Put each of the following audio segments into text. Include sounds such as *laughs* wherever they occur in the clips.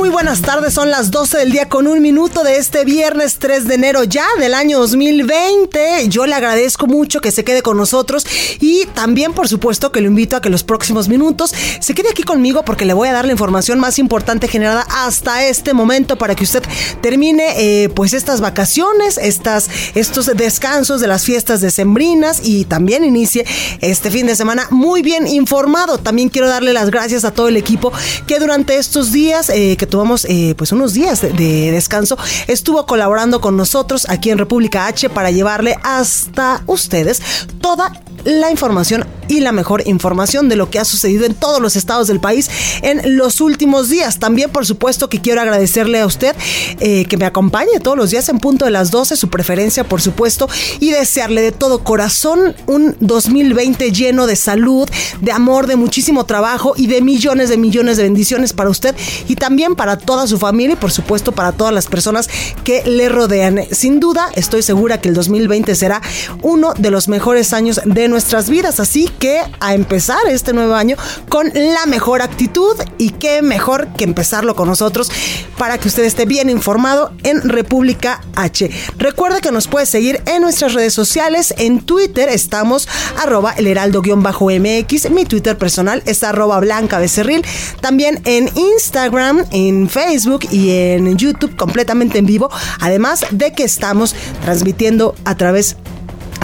Muy buenas tardes. Son las 12 del día con un minuto de este viernes 3 de enero ya del año 2020. Yo le agradezco mucho que se quede con nosotros y también, por supuesto, que lo invito a que los próximos minutos se quede aquí conmigo porque le voy a dar la información más importante generada hasta este momento para que usted termine eh, pues estas vacaciones, estas, estos descansos de las fiestas decembrinas y también inicie este fin de semana muy bien informado. También quiero darle las gracias a todo el equipo que durante estos días eh, que tomamos eh, pues unos días de, de, descanso, estuvo colaborando con nosotros aquí en República H para llevarle hasta ustedes toda la información y la mejor información de lo que ha sucedido en todos los estados del país en los últimos días. También, por supuesto, que quiero agradecerle a usted eh, que me acompañe todos los días en punto de las 12, su preferencia, por supuesto, y desearle de todo corazón un 2020 lleno de salud, de amor, de muchísimo trabajo y de millones de millones de bendiciones para usted y también para toda su familia y, por supuesto, para todas las personas que le rodean. Sin duda, estoy segura que el 2020 será uno de los mejores años de nuestras vidas. Así que a empezar este nuevo año con la mejor actitud y qué mejor que empezarlo con nosotros para que usted esté bien informado en República H. Recuerde que nos puede seguir en nuestras redes sociales. En Twitter estamos arroba el heraldo-mx. Mi Twitter personal es arroba blanca. También en Instagram, Facebook y en YouTube completamente en vivo. Además de que estamos transmitiendo a través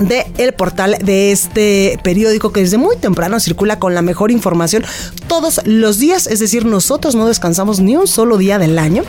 de de portal de este periódico que desde muy temprano circula con la mejor información todos los días, es decir, nosotros no descansamos ni un solo día del año,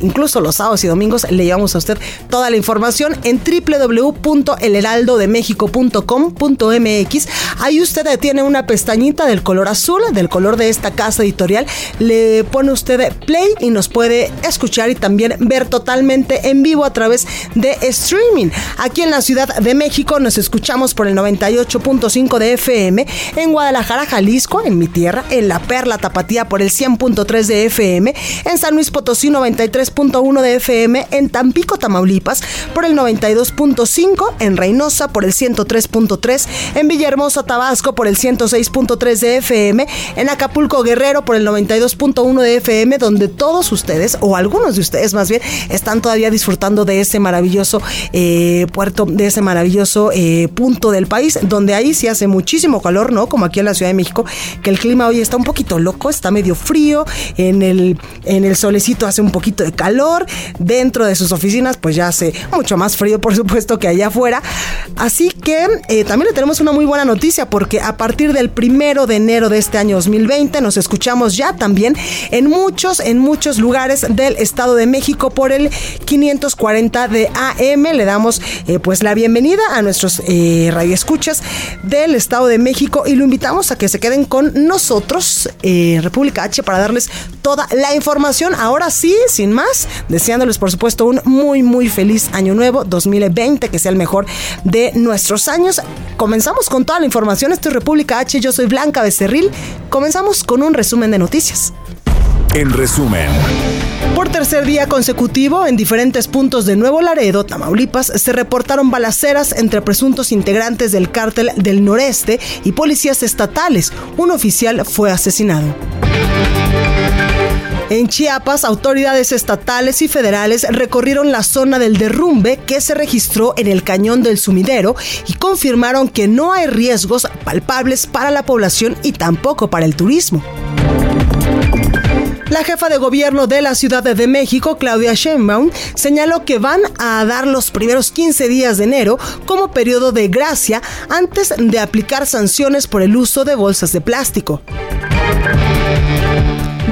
incluso los sábados y domingos le llevamos a usted toda la información en www.elheraldodemexico.com.mx. Ahí usted tiene una pestañita del color azul, del color de esta casa editorial, le pone usted play y nos puede escuchar y también ver totalmente en vivo a través de streaming. Aquí en la Ciudad de México nos escuchamos por el 98.5 de FM, en Guadalajara, Jalisco, en mi tierra, en La Perla Tapatía por el 100.3 de FM, en San Luis Potosí 93.1 de FM, en Tampico, Tamaulipas por el 92.5, en Reynosa por el 103.3, en Villahermosa, Tabasco por el 106.3 de FM, en Acapulco, Guerrero por el 92.1 de FM, donde todos ustedes, o algunos de ustedes más bien, están todavía disfrutando de ese maravilloso eh, puerto, de ese maravilloso eh, punto del país, donde ahí sí hace muchísimo calor, ¿no? Como aquí en la Ciudad de México, que el clima hoy está un poquito loco, está medio frío, en el, en el solecito hace un poquito de calor, dentro de sus oficinas pues ya hace mucho más frío, por supuesto, que allá afuera. Así que eh, también le tenemos una muy buena noticia, porque a partir del primero de enero de este año 2020 nos escuchamos ya también en muchos, en muchos lugares del Estado de México por el 540 de AM. Le damos eh, pues la bienvenida a nuestros eh, radioescuchas del Estado de México y lo invitamos a que se queden con nosotros, eh, República H, para darles toda la información. Ahora sí, sin más, deseándoles por supuesto un muy, muy feliz año nuevo 2020, que sea el mejor de nuestros años. Comenzamos con toda la información. Esto es República H, yo soy Blanca Becerril. Comenzamos con un resumen de noticias. En resumen. Por tercer día consecutivo, en diferentes puntos de Nuevo Laredo, Tamaulipas, se reportaron balaceras entre presuntos integrantes del cártel del noreste y policías estatales. Un oficial fue asesinado. En Chiapas, autoridades estatales y federales recorrieron la zona del derrumbe que se registró en el cañón del sumidero y confirmaron que no hay riesgos palpables para la población y tampoco para el turismo. La jefa de gobierno de la Ciudad de México, Claudia Sheinbaum, señaló que van a dar los primeros 15 días de enero como periodo de gracia antes de aplicar sanciones por el uso de bolsas de plástico.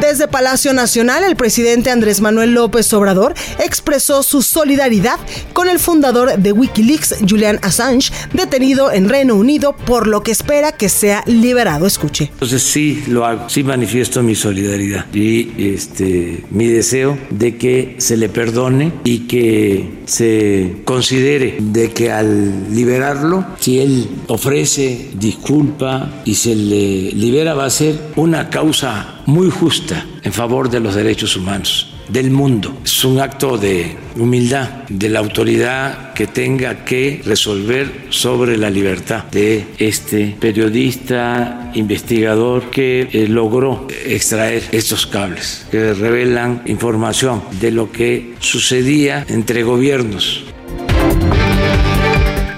Desde Palacio Nacional, el presidente Andrés Manuel López Obrador expresó su solidaridad con el fundador de Wikileaks, Julian Assange, detenido en Reino Unido, por lo que espera que sea liberado. Escuche. Entonces sí lo hago, sí manifiesto mi solidaridad y este mi deseo de que se le perdone y que se considere de que al liberarlo, si él ofrece disculpa y se le libera, va a ser una causa muy justa en favor de los derechos humanos del mundo. Es un acto de humildad de la autoridad que tenga que resolver sobre la libertad de este periodista, investigador que eh, logró extraer estos cables que revelan información de lo que sucedía entre gobiernos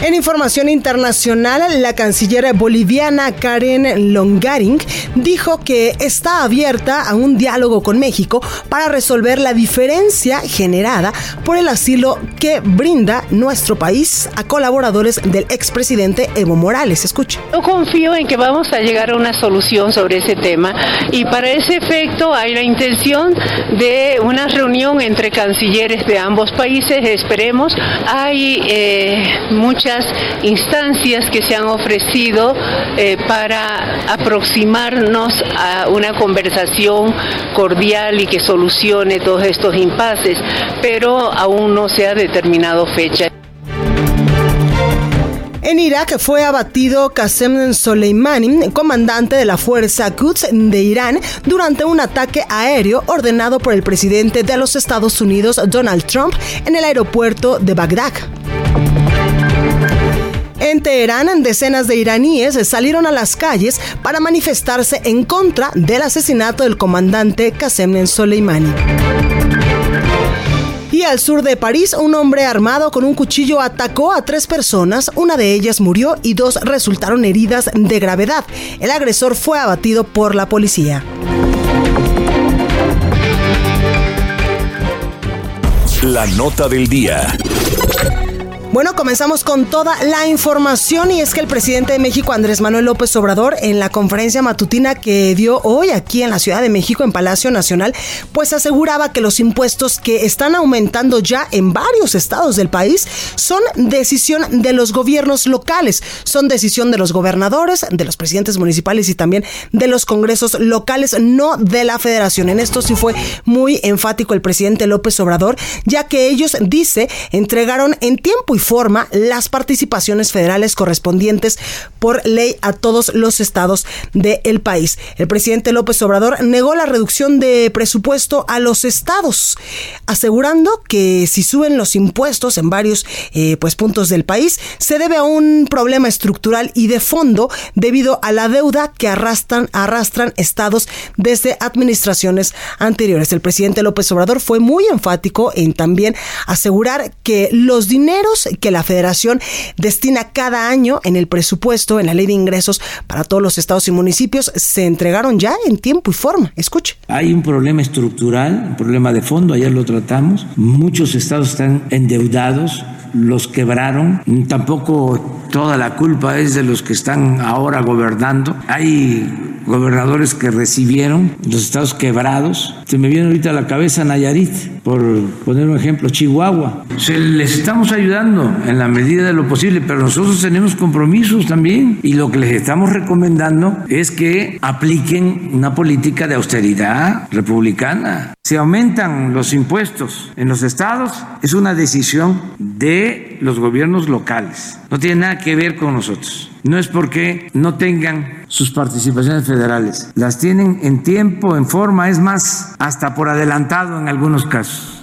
en información internacional, la canciller boliviana Karen Longaring dijo que está abierta a un diálogo con México para resolver la diferencia generada por el asilo que brinda nuestro país a colaboradores del expresidente Evo Morales. Escuche. Yo confío en que vamos a llegar a una solución sobre ese tema y para ese efecto hay la intención de una reunión entre cancilleres de ambos países, esperemos. Hay eh, instancias que se han ofrecido eh, para aproximarnos a una conversación cordial y que solucione todos estos impases, pero aún no se ha determinado fecha. En Irak fue abatido Qasem Soleimani, comandante de la fuerza Quds de Irán, durante un ataque aéreo ordenado por el presidente de los Estados Unidos, Donald Trump, en el aeropuerto de Bagdad. En Teherán, decenas de iraníes salieron a las calles para manifestarse en contra del asesinato del comandante Qasem Soleimani. Y al sur de París, un hombre armado con un cuchillo atacó a tres personas, una de ellas murió y dos resultaron heridas de gravedad. El agresor fue abatido por la policía. La nota del día. Bueno, comenzamos con toda la información y es que el presidente de México, Andrés Manuel López Obrador, en la conferencia matutina que dio hoy aquí en la Ciudad de México, en Palacio Nacional, pues aseguraba que los impuestos que están aumentando ya en varios estados del país son decisión de los gobiernos locales, son decisión de los gobernadores, de los presidentes municipales y también de los congresos locales, no de la federación. En esto sí fue muy enfático el presidente López Obrador, ya que ellos, dice, entregaron en tiempo y forma las participaciones federales correspondientes por ley a todos los estados del país. El presidente López Obrador negó la reducción de presupuesto a los estados, asegurando que si suben los impuestos en varios eh, pues, puntos del país, se debe a un problema estructural y de fondo debido a la deuda que arrastran, arrastran estados desde administraciones anteriores. El presidente López Obrador fue muy enfático en también asegurar que los dineros que la federación destina cada año en el presupuesto, en la ley de ingresos para todos los estados y municipios, se entregaron ya en tiempo y forma. Escuche. Hay un problema estructural, un problema de fondo, ayer lo tratamos. Muchos estados están endeudados los quebraron. Tampoco toda la culpa es de los que están ahora gobernando. Hay gobernadores que recibieron los estados quebrados. Se me viene ahorita a la cabeza Nayarit, por poner un ejemplo, Chihuahua. Se les estamos ayudando en la medida de lo posible, pero nosotros tenemos compromisos también y lo que les estamos recomendando es que apliquen una política de austeridad republicana. Si aumentan los impuestos en los estados, es una decisión de los gobiernos locales. No tiene nada que ver con nosotros. No es porque no tengan sus participaciones federales. Las tienen en tiempo, en forma, es más, hasta por adelantado en algunos casos.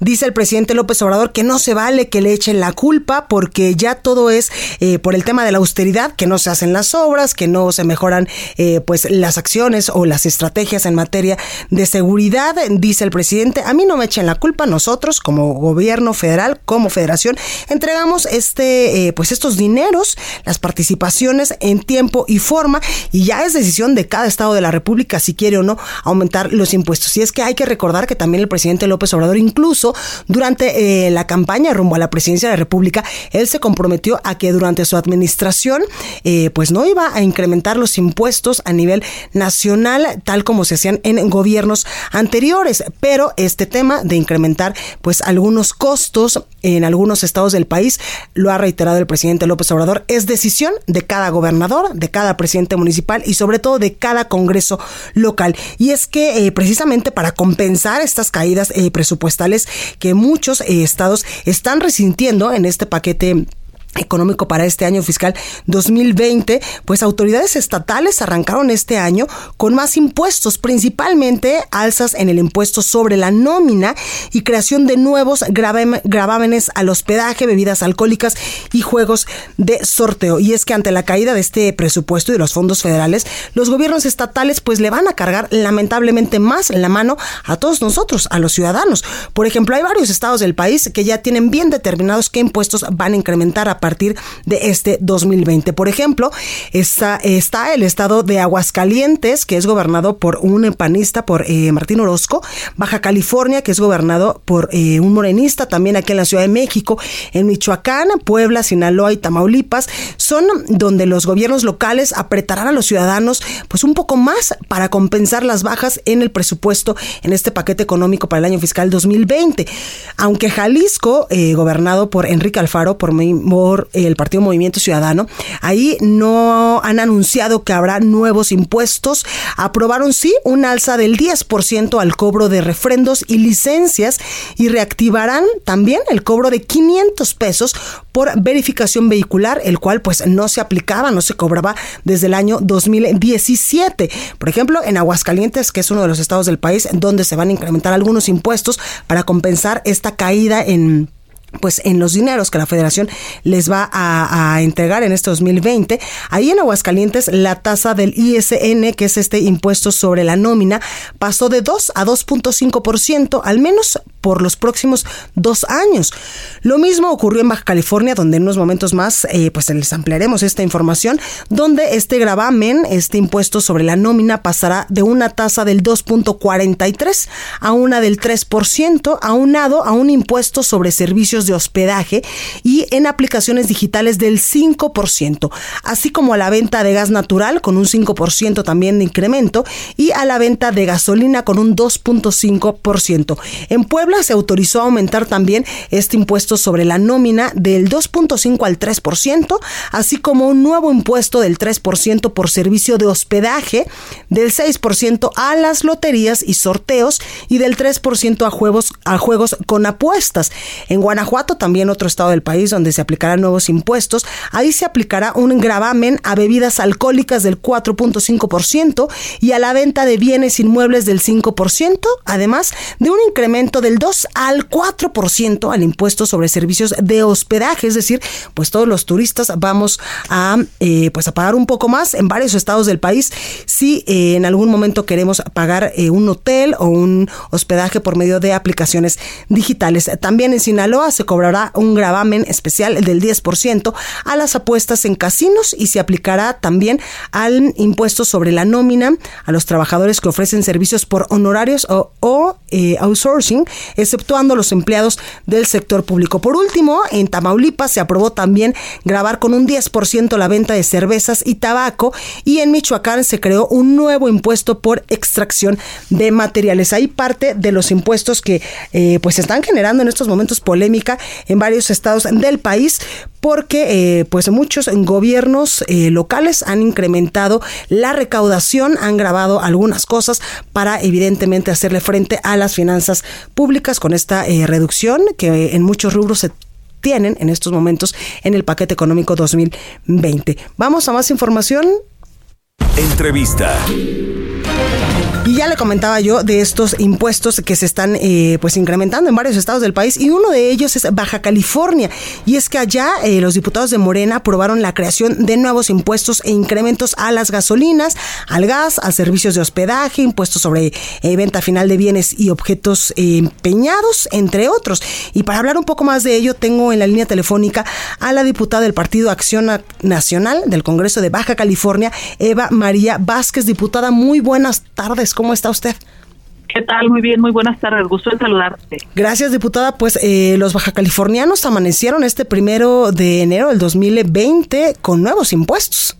Dice el presidente López Obrador que no se vale que le echen la culpa porque ya todo es eh, por el tema de la austeridad, que no se hacen las obras, que no se mejoran eh, pues las acciones o las estrategias en materia de seguridad. Dice el presidente, a mí no me echen la culpa, nosotros como gobierno federal, como federación, entregamos este pues estos dineros, las participaciones en tiempo y forma y ya es decisión de cada estado de la República si quiere o no aumentar los impuestos. Y es que hay que recordar que también el presidente López Obrador, incluso durante eh, la campaña rumbo a la presidencia de la República, él se comprometió a que durante su administración, eh, pues no iba a incrementar los impuestos a nivel nacional, tal como se hacían en gobiernos anteriores. Pero este tema de incrementar, pues algunos costos en algunos estados del país, lo ha reiterado el presidente López Obrador, es decisión de cada gobernador, de cada presidente municipal y sobre todo de cada Congreso local. Y es que eh, precisamente para compensar estas caídas presupuestales que muchos eh, estados están resintiendo en este paquete económico para este año fiscal 2020, pues autoridades estatales arrancaron este año con más impuestos, principalmente alzas en el impuesto sobre la nómina y creación de nuevos gravámenes al hospedaje, bebidas alcohólicas y juegos de sorteo. Y es que ante la caída de este presupuesto y de los fondos federales, los gobiernos estatales pues le van a cargar lamentablemente más la mano a todos nosotros, a los ciudadanos. Por ejemplo, hay varios estados del país que ya tienen bien determinados qué impuestos van a incrementar a partir de este 2020. Por ejemplo, está, está el estado de Aguascalientes, que es gobernado por un panista, por eh, Martín Orozco, Baja California, que es gobernado por eh, un morenista, también aquí en la Ciudad de México, en Michoacán, Puebla, Sinaloa y Tamaulipas, son donde los gobiernos locales apretarán a los ciudadanos pues un poco más para compensar las bajas en el presupuesto en este paquete económico para el año fiscal 2020. Aunque Jalisco, eh, gobernado por Enrique Alfaro, por, por el Partido Movimiento Ciudadano. Ahí no han anunciado que habrá nuevos impuestos. Aprobaron sí un alza del 10% al cobro de refrendos y licencias y reactivarán también el cobro de 500 pesos por verificación vehicular, el cual pues no se aplicaba, no se cobraba desde el año 2017. Por ejemplo, en Aguascalientes, que es uno de los estados del país donde se van a incrementar algunos impuestos para compensar esta caída en pues en los dineros que la federación les va a, entregar en este 2020. Ahí en Aguascalientes la tasa del ISN, que es este impuesto sobre la nómina, pasó de 2 a 2.5%, al menos por los próximos dos años. Lo mismo ocurrió en Baja California, donde en unos momentos más eh, pues les ampliaremos esta información, donde este gravamen, este impuesto sobre la nómina pasará de una tasa del 2.43 a una del 3%, aunado a un impuesto sobre servicios de hospedaje y en aplicaciones digitales del 5%, así como a la venta de gas natural con un 5% también de incremento y a la venta de gasolina con un 2.5%. En Puebla se autorizó aumentar también este impuesto sobre la nómina del 2.5 al 3%, así como un nuevo impuesto del 3% por servicio de hospedaje, del 6% a las loterías y sorteos y del 3% a juegos, a juegos con apuestas. En Guanajuato También otro estado del país donde se aplicarán nuevos impuestos, ahí se aplicará un gravamen a bebidas alcohólicas del 4.5% y a la venta de bienes inmuebles del 5%, además de un incremento del 2 al 4% al impuesto sobre servicios de hospedaje, es decir, pues todos los turistas vamos a eh, pues a pagar un poco más en varios estados del país si eh, en algún momento queremos pagar eh, un hotel o un hospedaje por medio de aplicaciones digitales. También en Sinaloa se cobrará un gravamen especial del 10% a las apuestas en casinos y se aplicará también al impuesto sobre la nómina a los trabajadores que ofrecen servicios por honorarios o, eh, outsourcing, exceptuando los empleados del sector público. Por último, en Tamaulipas se aprobó también grabar con un 10% la venta de cervezas y tabaco y en Michoacán se creó un nuevo impuesto por extracción de materiales. Hay parte de los impuestos que eh, pues están generando en estos momentos polémica en varios estados del país porque eh, pues muchos gobiernos eh, locales han incrementado la recaudación, han grabado algunas cosas para evidentemente hacerle frente a las finanzas públicas con esta eh, reducción que en muchos rubros se tienen en estos momentos en el paquete económico 2020. Vamos a más información. Entrevista. Y ya le comentaba yo de estos impuestos que se están eh, pues incrementando en varios estados del país y uno de ellos es Baja California. Y es que allá eh, los diputados de Morena aprobaron la creación de nuevos impuestos e incrementos a las gasolinas, al gas, a servicios de hospedaje, impuestos sobre eh, venta final de bienes y objetos empeñados, entre otros. Y para hablar un poco más de ello, tengo en la línea telefónica a la diputada del Partido Acción Nacional del Congreso de Baja California, Eva María Vázquez. Diputada, muy buenas tardes. ¿Cómo está usted? ¿Qué tal? Muy bien, muy buenas tardes. Gusto en saludarte. Gracias, diputada. Pues eh, los baja californianos amanecieron este primero de enero del 2020 con nuevos impuestos.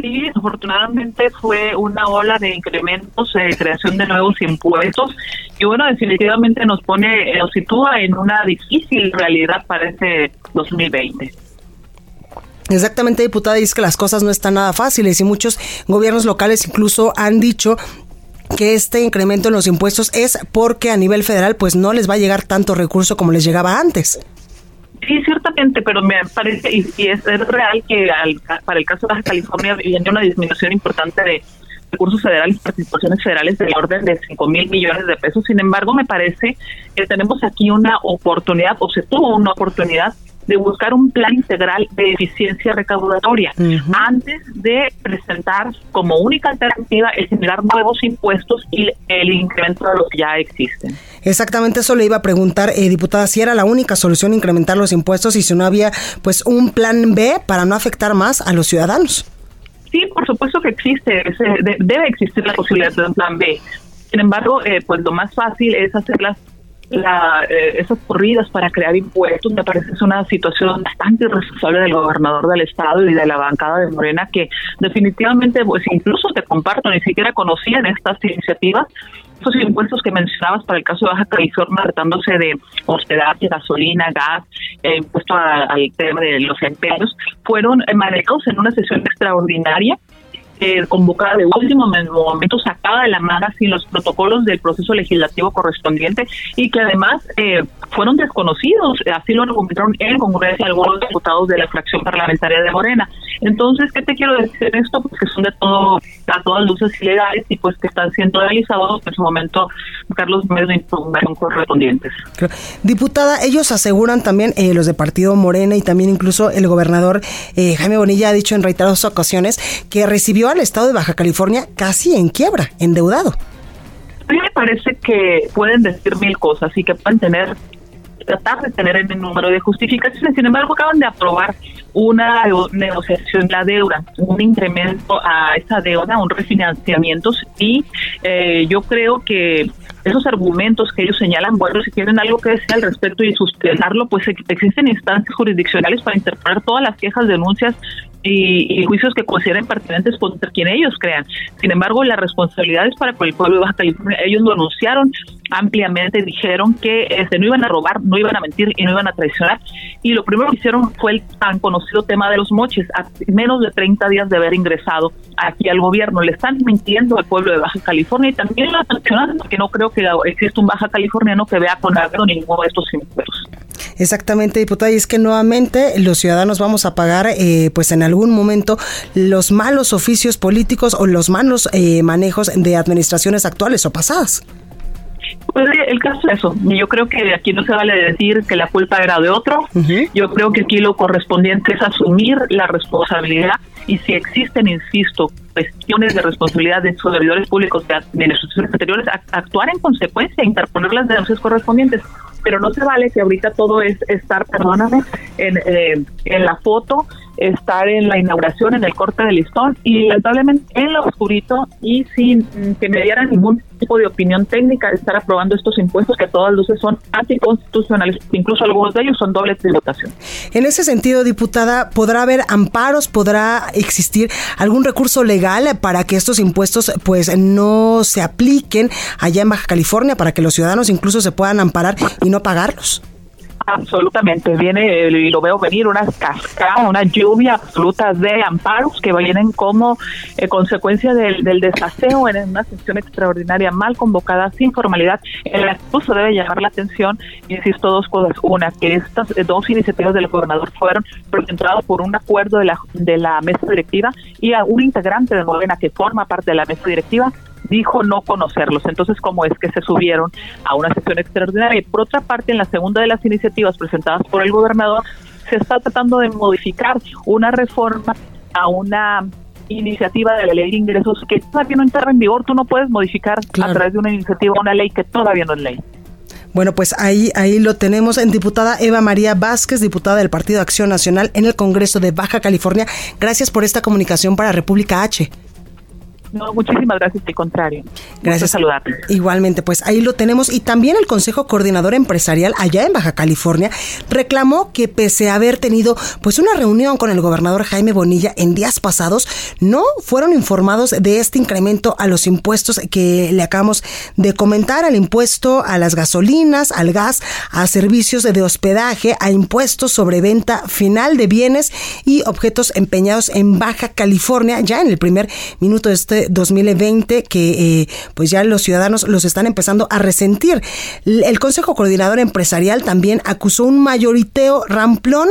Sí, afortunadamente fue una ola de incrementos, de creación de nuevos impuestos y bueno, definitivamente nos pone, nos sitúa en una difícil realidad para este 2020. Exactamente, diputada, es que las cosas no están nada fáciles y muchos gobiernos locales incluso han dicho que este incremento en los impuestos es porque a nivel federal pues no les va a llegar tanto recurso como les llegaba antes. Sí, ciertamente, pero me parece, y, es, real que para el caso de Baja California viene una disminución importante de recursos federales, participaciones federales del orden de 5 mil millones de pesos. Sin embargo, me parece que tenemos aquí una oportunidad, o se tuvo una oportunidad de buscar un plan integral de eficiencia recaudatoria antes de presentar como única alternativa el generar nuevos impuestos y el incremento de los que ya existen. Exactamente eso le iba a preguntar, eh, diputada, si era la única solución incrementar los impuestos y si no había pues un plan B para no afectar más a los ciudadanos. Sí, por supuesto que existe, debe existir la posibilidad de un plan B. Sin embargo, eh, pues lo más fácil es hacerlas la, eh, esas corridas para crear impuestos me parece es una situación bastante irresponsable del gobernador del estado y de la bancada de Morena que definitivamente pues incluso te comparto ni siquiera conocían estas iniciativas esos impuestos que mencionabas para el caso de Baja California tratándose de hospedaje, gasolina, gas, eh, impuesto al tema de los empleos fueron manejados en una sesión extraordinaria eh, convocada de último momento, sacada de la mano sin los protocolos del proceso legislativo correspondiente y que además eh, fueron desconocidos, así lo argumentaron en congreso algunos diputados de la fracción parlamentaria de Morena. Entonces, ¿qué te quiero decir esto? Pues que son de todo, a todas luces ilegales y pues que están siendo realizados en su momento, Carlos, medios de información correspondientes. Diputada, ellos aseguran también, eh, los de Partido Morena y también incluso el gobernador Jaime Bonilla ha dicho en reiteradas ocasiones que recibió al estado de Baja California casi en quiebra, endeudado. A mí me parece que pueden decir mil cosas y que pueden tener tratar de tener el número de justificaciones. Sin embargo, acaban de aprobar una negociación la deuda, un incremento a esa deuda, un refinanciamiento y eh, yo creo que esos argumentos que ellos señalan, bueno, si tienen algo que decir al respecto y sustentarlo, pues existen instancias jurisdiccionales para interpretar todas las quejas, denuncias y, juicios que consideren pertinentes contra quien ellos crean. Sin embargo, la responsabilidad es para el pueblo de Baja California. Ellos lo anunciaron ampliamente, dijeron que este, no iban a robar, no iban a mentir y no iban a traicionar. Y lo primero que hicieron fue el tan conocido tema de los moches, a menos de 30 días de haber ingresado aquí al gobierno. Le están mintiendo al pueblo de Baja California y también lo sancionan porque no creo que exista un Baja Californiano que vea con agrado ninguno de estos impuestos. Exactamente, diputada, y es que nuevamente los ciudadanos vamos a pagar, eh, pues en algún momento, los malos oficios políticos o los malos eh, manejos de administraciones actuales o pasadas. Pues el caso es eso. Yo creo que aquí no se vale decir que la culpa era de otro. Yo creo que aquí lo correspondiente es asumir la responsabilidad y si existen, insisto, cuestiones de responsabilidad de sus servidores públicos de administraciones anteriores, actuar en consecuencia, interponer las denuncias correspondientes pero no se vale que ahorita todo es estar, perdóname, en, eh, en la foto, estar en la inauguración, en el corte de listón y lamentablemente en lo oscurito y sin que me diera ningún tipo de opinión técnica de estar aprobando estos impuestos que a todas luces son anticonstitucionales, incluso algunos de ellos son dobles tributación. En ese sentido, diputada, ¿podrá haber amparos, podrá existir algún recurso legal para que estos impuestos pues no se apliquen allá en Baja California para que los ciudadanos incluso se puedan amparar y no pagarlos. Absolutamente, viene, y lo veo venir, unas cascadas, una lluvia absoluta de amparos que vienen como eh, consecuencia del, del, desaseo en una sesión extraordinaria mal convocada, sin formalidad. El acuso debe llamar la atención, insisto, dos cosas. Una, que estas dos iniciativas del gobernador fueron presentadas por un acuerdo de la, de la mesa directiva y a un integrante de Morena que forma parte de la mesa directiva dijo no conocerlos. Entonces, ¿cómo es que se subieron a una sesión extraordinaria? Y por otra parte, en la segunda de las iniciativas presentadas por el gobernador, se está tratando de modificar una reforma a una iniciativa de la ley de ingresos que todavía no entra en vigor. Tú no puedes modificar a través de una iniciativa una ley que todavía no es ley. Bueno, pues ahí, ahí lo tenemos en diputada Eva María Vázquez, diputada del Partido Acción Nacional en el Congreso de Baja California. Gracias por esta comunicación para República H. No, muchísimas gracias, al contrario. Gracias. saludarte. Igualmente, pues ahí lo tenemos. Y también el Consejo Coordinador Empresarial allá en Baja California reclamó que pese a haber tenido pues una reunión con el gobernador Jaime Bonilla en días pasados, no fueron informados de este incremento a los impuestos que le acabamos de comentar, al impuesto a las gasolinas, al gas, a servicios de hospedaje, a impuestos sobre venta final de bienes y objetos empeñados en Baja California, ya en el primer minuto de este 2020 que eh, pues ya los ciudadanos los están empezando a resentir. El Consejo Coordinador Empresarial también acusó un mayoriteo ramplón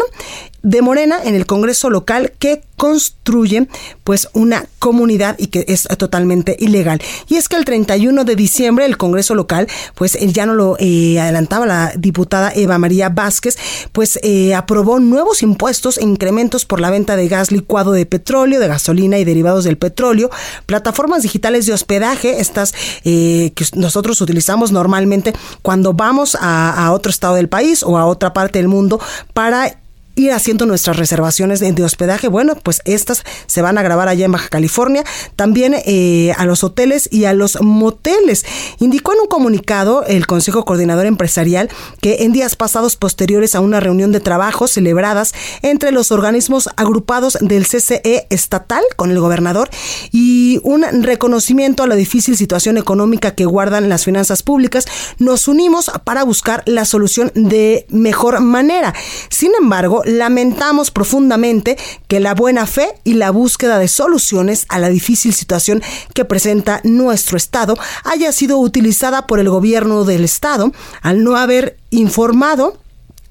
de Morena en el Congreso local que construye pues una comunidad y que es totalmente ilegal. Y es que el 31 de diciembre el Congreso local, pues ya no lo eh, adelantaba la diputada Eva María Vázquez, pues eh, aprobó nuevos impuestos e incrementos por la venta de gas licuado de petróleo, de gasolina y derivados del petróleo, plataformas digitales de hospedaje, estas eh, que nosotros utilizamos normalmente cuando vamos a otro estado del país o a otra parte del mundo para ir haciendo nuestras reservaciones de, hospedaje. Bueno, pues estas se van a grabar allá en Baja California, también eh, a los hoteles y a los moteles. Indicó en un comunicado el Consejo Coordinador Empresarial que en días pasados posteriores a una reunión de trabajo celebradas entre los organismos agrupados del CCE estatal con el gobernador y un reconocimiento a la difícil situación económica que guardan las finanzas públicas, nos unimos para buscar la solución de mejor manera. Sin embargo, lamentamos profundamente que la buena fe y la búsqueda de soluciones a la difícil situación que presenta nuestro Estado haya sido utilizada por el gobierno del Estado al no haber informado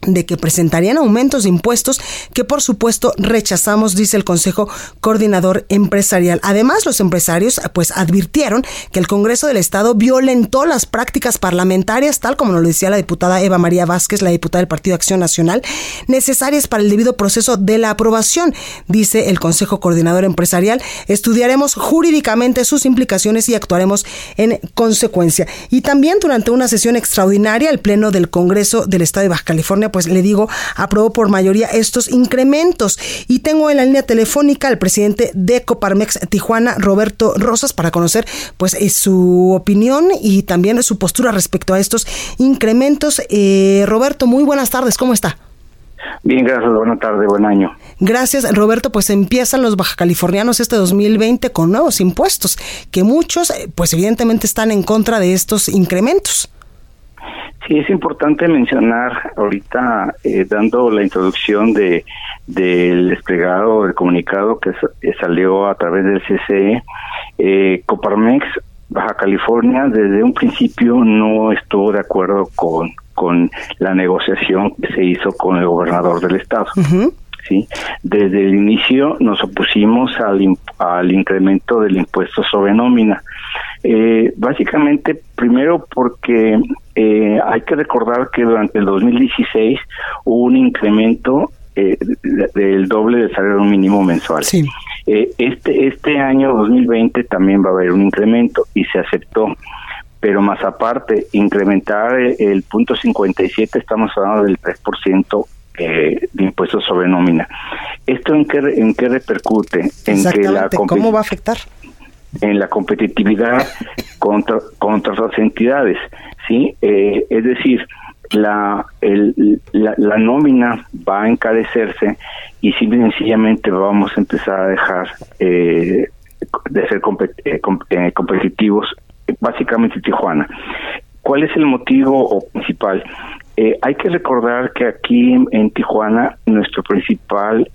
de que presentarían aumentos de impuestos que por supuesto rechazamos, dice el Consejo Coordinador Empresarial. Además, los empresarios pues advirtieron que el Congreso del Estado violentó las prácticas parlamentarias, tal como nos lo decía la diputada Eva María Vázquez, la diputada del Partido Acción Nacional, necesarias para el debido proceso de la aprobación, dice el Consejo Coordinador Empresarial. Estudiaremos jurídicamente sus implicaciones y actuaremos en consecuencia. Y también durante una sesión extraordinaria, el Pleno del Congreso del Estado de Baja California pues le digo, aprobó por mayoría estos incrementos. Y tengo en la línea telefónica al presidente de Coparmex Tijuana, Roberto Rosas, para conocer pues eh, su opinión y también su postura respecto a estos incrementos. Eh, Roberto, muy buenas tardes, ¿cómo está? Bien, gracias, buena tarde, buen año. Gracias, Roberto. Pues empiezan los bajacalifornianos este 2020 con nuevos impuestos, que muchos, eh, pues evidentemente están en contra de estos incrementos. Sí, es importante mencionar ahorita, eh, dando la introducción de del desplegado, del comunicado que salió a través del CCE, eh, Coparmex Baja California desde un principio no estuvo de acuerdo con, con la negociación que se hizo con el gobernador del estado. ¿Sí? Desde el inicio nos opusimos al, al incremento del impuesto sobre nómina. Eh, básicamente, primero porque eh, hay que recordar que durante el 2016 hubo un incremento eh, del doble del salario mínimo mensual. Sí. Eh, este, este año 2020 también va a haber un incremento y se aceptó pero más aparte, incrementar el, punto 57, estamos hablando del 3% eh, de impuestos sobre nómina. ¿Esto en qué, en qué repercute? En que la ¿Cómo va a afectar? en la competitividad contra, contra otras entidades, ¿sí? Eh, es decir, la, el, la, nómina va a encarecerse y simple y sencillamente vamos a empezar a dejar eh, de ser eh, competitivos, básicamente Tijuana. ¿Cuál es el motivo principal? Hay que recordar que aquí en Tijuana nuestro principal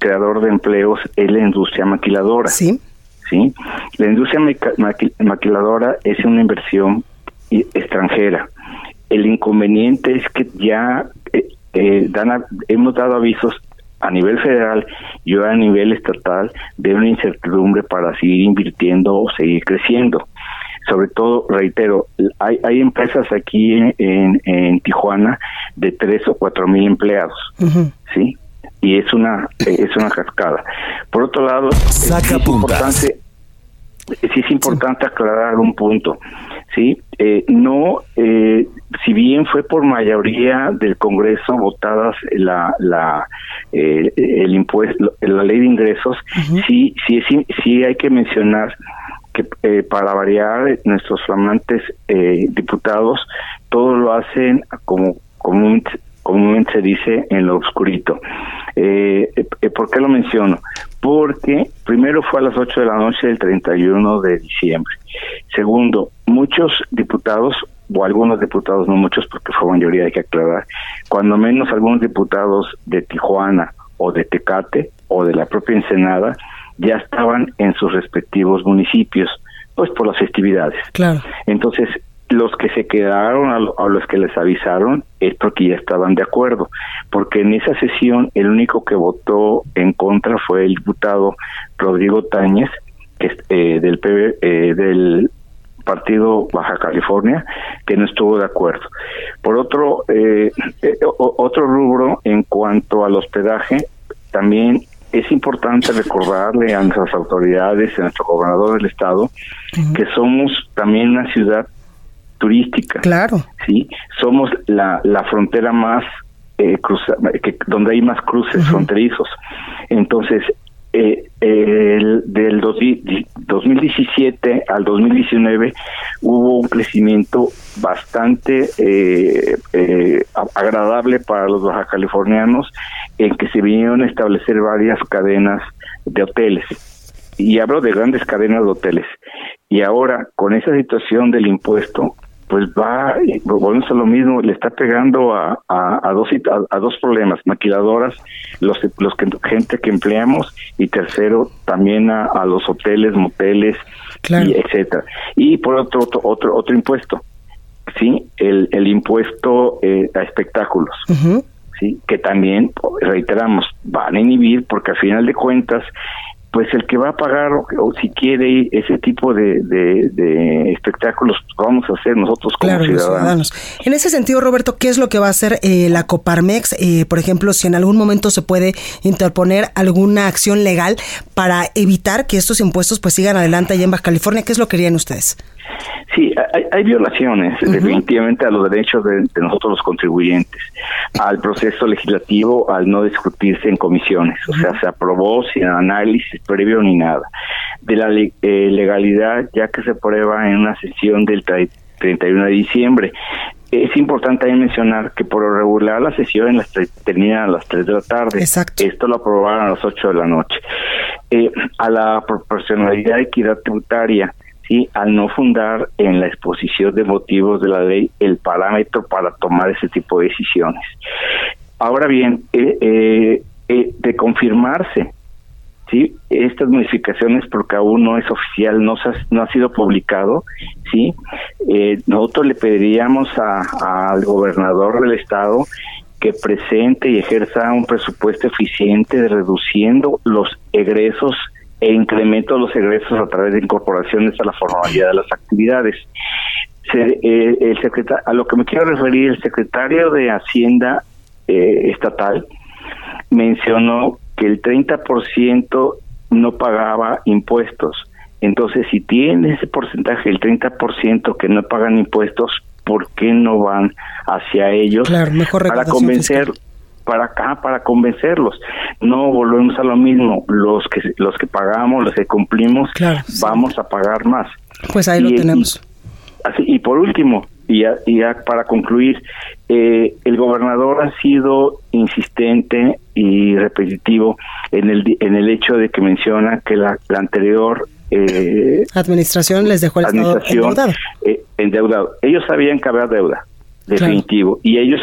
creador de empleos es la industria maquiladora. Sí. ¿sí? La industria maquiladora es una inversión extranjera. El inconveniente es que ya eh, eh, hemos dado avisos a nivel federal y a nivel estatal de una incertidumbre para seguir invirtiendo o seguir creciendo. Sobre todo, reitero, hay, hay empresas aquí en, en, Tijuana de tres o cuatro mil empleados, ¿sí? Y es una es una cascada. Por otro lado, Saca es importante sí es importante aclarar un punto, sí, eh, no, eh, si bien fue por mayoría del Congreso votadas la la eh, el impuesto, la ley de ingresos, sí, sí, sí, sí hay que mencionar que para variar nuestros flamantes diputados todo lo hacen como comúnmente, comúnmente se dice en lo oscurito. ¿Por qué lo menciono? porque primero fue a las 8 de la noche del 31 de diciembre. Segundo, muchos diputados, o algunos diputados, no muchos porque fue mayoría, hay que aclarar, cuando menos algunos diputados de Tijuana o de Tecate o de la propia Ensenada ya estaban en sus respectivos municipios, pues por las festividades. Claro. Entonces, los que se quedaron, a, los que les avisaron, es porque ya estaban de acuerdo, porque en esa sesión el único que votó en contra fue el diputado Rodrigo Táñez, que, eh, del, eh, del Partido Baja California, que no estuvo de acuerdo. Por otro, eh, otro rubro en cuanto al hospedaje, también es importante recordarle a nuestras autoridades, a nuestro gobernador del estado, que somos también una ciudad turística. Claro. Sí, somos la, la frontera más eh, que, donde hay más cruces fronterizos. Entonces, eh, el, del 2017 al 2019 hubo un crecimiento bastante eh, eh, agradable para los baja californianos en que se vinieron a establecer varias cadenas de hoteles. Y hablo de grandes cadenas de hoteles. Y ahora con esa situación del impuesto pues va, volvemos a lo mismo, le está pegando a, a, dos a, dos problemas, maquiladoras, los los que gente que empleamos y tercero también a, los hoteles, moteles, y etcétera. Y por otro otro otro impuesto, sí, el el impuesto eh, a espectáculos. Sí, que también reiteramos van a inhibir porque al final de cuentas pues el que va a pagar o, si quiere ese tipo de, de, espectáculos pues vamos a hacer nosotros como ciudadanos. En ese sentido, Roberto, ¿qué es lo que va a hacer eh, la Coparmex? Eh, por ejemplo, si en algún momento se puede interponer alguna acción legal para evitar que estos impuestos pues sigan adelante allá en Baja California, ¿qué es lo que querían ustedes? Sí, hay, violaciones definitivamente a los derechos de, nosotros los contribuyentes, al proceso legislativo al no discutirse en comisiones, o sea, se aprobó sin análisis previo ni nada. De la eh, legalidad ya que se aprueba en una sesión del 31 de diciembre. Es importante también mencionar que por regular la sesión las termina a las 3 de la tarde. Exacto. Esto lo aprobaron a las 8 de la noche. Eh, a la proporcionalidad y equidad tributaria y al no fundar en la exposición de motivos de la ley el parámetro para tomar ese tipo de decisiones. Ahora bien, eh, eh, eh, de confirmarse sí estas modificaciones porque aún no es oficial no ha, no ha sido publicado sí nosotros le pediríamos al gobernador del estado que presente y ejerza un presupuesto eficiente reduciendo los egresos e incremento de los egresos a través de incorporaciones a la formalidad de las actividades. Eh, el secretario, a lo que me quiero referir, el secretario de Hacienda eh, estatal mencionó que el 30% no pagaba impuestos. Entonces, si tiene ese porcentaje, el 30% que no pagan impuestos, ¿por qué no van hacia ellos para convencer? Para acá para convencerlos. No volvemos a lo mismo, los que los que pagamos, los que cumplimos, vamos a pagar más. Pues ahí lo tenemos. Y, así, y por último, y ya, para concluir, eh, el gobernador ha sido insistente y repetitivo en el en el hecho de que menciona que la, anterior eh, administración les dejó el estado endeudado. Eh, endeudado. Ellos sabían que había deuda, definitivo, y ellos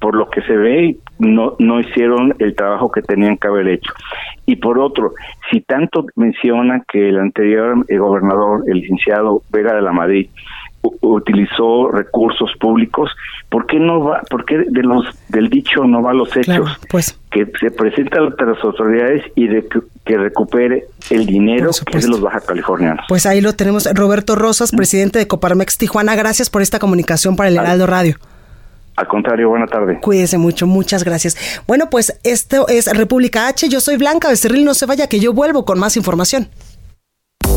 por lo que se ve, no, no hicieron el trabajo que tenían que haber hecho. Y por otro, si tanto menciona que el anterior gobernador, el licenciado Vera de la Madrid, utilizó recursos públicos, ¿por qué no va, por qué de los del dicho no va a los hechos? pues que se presente ante las autoridades y de que, recupere el dinero que es de los baja californianos. Pues ahí lo tenemos, Roberto Rosas, presidente de Coparmex Tijuana. Gracias por esta comunicación para el Heraldo Radio. Al contrario, buena tarde. Cuídese mucho, muchas gracias. Bueno, pues esto es República H. Yo soy Blanca Becerril. No se vaya, que yo vuelvo con más información.